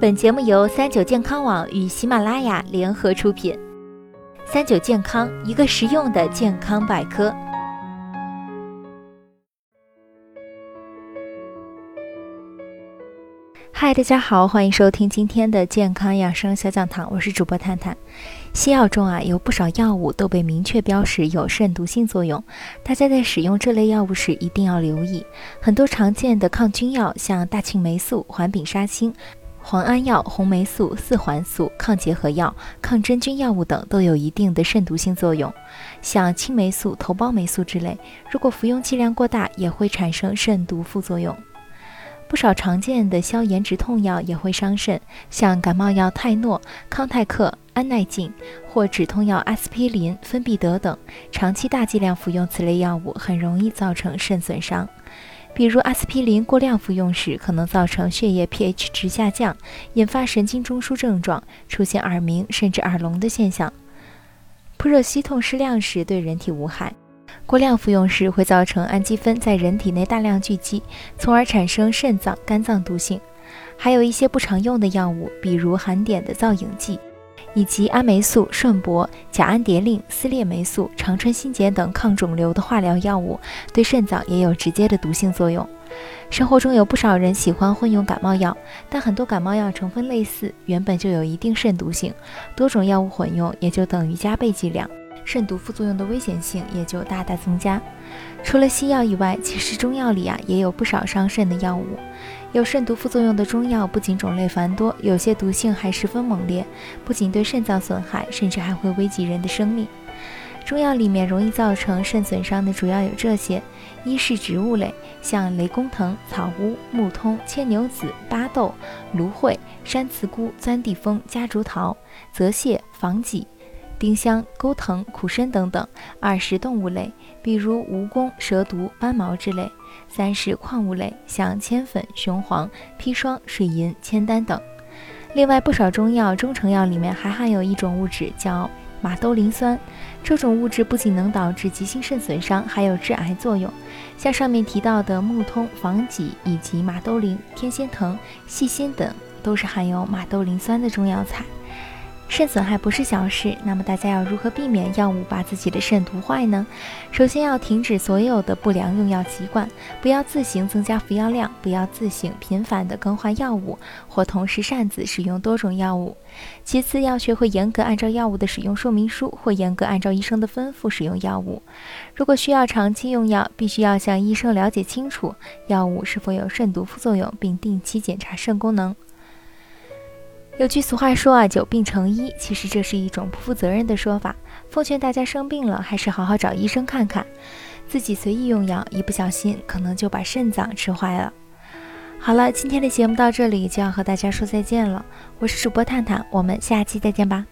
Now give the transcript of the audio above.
本节目由三九健康网与喜马拉雅联合出品。三九健康，一个实用的健康百科。嗨，大家好，欢迎收听今天的健康养生小讲堂，我是主播探探。西药中啊，有不少药物都被明确标识有肾毒性作用，大家在使用这类药物时一定要留意。很多常见的抗菌药，像大青霉素、环丙沙星。磺胺药、红霉素、四环素、抗结核药、抗真菌药物等都有一定的肾毒性作用。像青霉素、头孢霉素之类，如果服用剂量过大，也会产生肾毒副作用。不少常见的消炎止痛药也会伤肾，像感冒药泰诺、康泰克、安奈净或止痛药阿司匹林、芬必得等，长期大剂量服用此类药物，很容易造成肾损伤。比如阿司匹林过量服用时，可能造成血液 pH 值下降，引发神经中枢症状，出现耳鸣甚至耳聋的现象。扑热息痛适量时对人体无害，过量服用时会造成氨基酚在人体内大量聚集，从而产生肾脏、肝脏毒性。还有一些不常用的药物，比如含碘的造影剂。以及阿霉素、顺铂、甲氨蝶呤、丝裂霉素、长春新碱等抗肿瘤的化疗药物，对肾脏也有直接的毒性作用。生活中有不少人喜欢混用感冒药，但很多感冒药成分类似，原本就有一定肾毒性，多种药物混用也就等于加倍剂量，肾毒副作用的危险性也就大大增加。除了西药以外，其实中药里啊也有不少伤肾的药物。有肾毒副作用的中药不仅种类繁多，有些毒性还十分猛烈，不仅对肾脏损害，甚至还会危及人的生命。中药里面容易造成肾损伤的主要有这些：一是植物类，像雷公藤、草乌、木通、牵牛子、巴豆、芦荟、山慈菇、钻地风、夹竹桃、泽泻、防己。丁香、钩藤、苦参等等；二是动物类，比如蜈蚣、蛇毒、斑毛之类；三是矿物类，像铅粉、雄黄、砒霜、水银、铅丹等。另外，不少中药、中成药里面还含有一种物质叫马兜铃酸，这种物质不仅能导致急性肾损伤，还有致癌作用。像上面提到的木通、防己以及马兜铃、天仙藤、细辛等，都是含有马兜铃酸的中药材。肾损害不是小事，那么大家要如何避免药物把自己的肾毒坏呢？首先要停止所有的不良用药习惯，不要自行增加服药量，不要自行频繁的更换药物，或同时擅自使用多种药物。其次要学会严格按照药物的使用说明书，或严格按照医生的吩咐使用药物。如果需要长期用药，必须要向医生了解清楚药物是否有肾毒副作用，并定期检查肾功能。有句俗话说啊，久病成医，其实这是一种不负责任的说法。奉劝大家生病了，还是好好找医生看看，自己随意用药，一不小心可能就把肾脏吃坏了。好了，今天的节目到这里就要和大家说再见了，我是主播探探，我们下期再见吧。